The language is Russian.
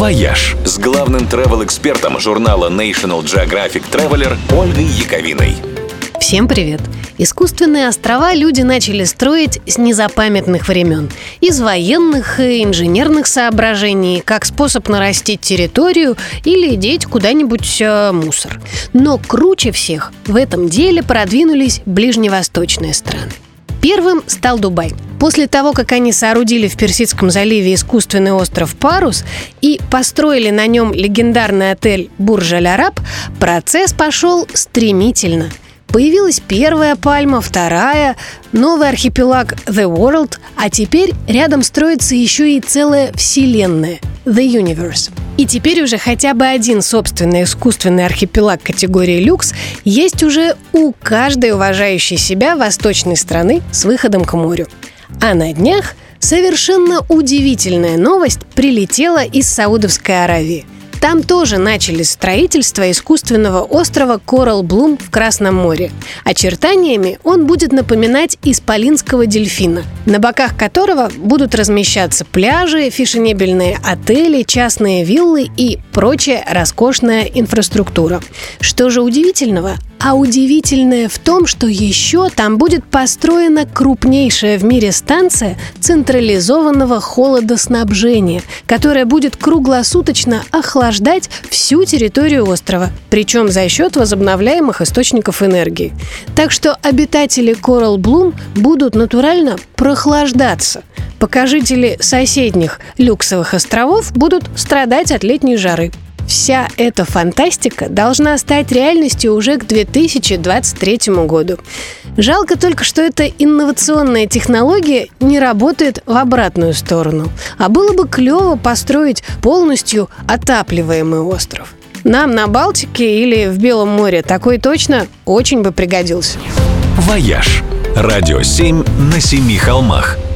«Вояж» с главным travel-экспертом журнала National Geographic Traveler Ольгой Яковиной. Всем привет! Искусственные острова люди начали строить с незапамятных времен. Из военных и инженерных соображений, как способ нарастить территорию или деть куда-нибудь э, мусор. Но круче всех в этом деле продвинулись ближневосточные страны. Первым стал Дубай. После того, как они соорудили в Персидском заливе искусственный остров Парус и построили на нем легендарный отель Бурж-Аль-Араб, процесс пошел стремительно – Появилась первая пальма, вторая, новый архипелаг The World, а теперь рядом строится еще и целая вселенная The Universe. И теперь уже хотя бы один собственный искусственный архипелаг категории люкс есть уже у каждой уважающей себя восточной страны с выходом к морю. А на днях совершенно удивительная новость прилетела из Саудовской Аравии – там тоже начали строительство искусственного острова Коралл Блум в Красном море. Очертаниями он будет напоминать исполинского дельфина, на боках которого будут размещаться пляжи, фешенебельные отели, частные виллы и прочая роскошная инфраструктура. Что же удивительного? А удивительное в том, что еще там будет построена крупнейшая в мире станция централизованного холодоснабжения, которая будет круглосуточно охлаждать всю территорию острова, причем за счет возобновляемых источников энергии. Так что обитатели Coral Bloom будут натурально прохлаждаться пока жители соседних люксовых островов будут страдать от летней жары. Вся эта фантастика должна стать реальностью уже к 2023 году. Жалко только, что эта инновационная технология не работает в обратную сторону. А было бы клево построить полностью отапливаемый остров. Нам на Балтике или в Белом море такой точно очень бы пригодился. «Вояж» – радио 7 на семи холмах –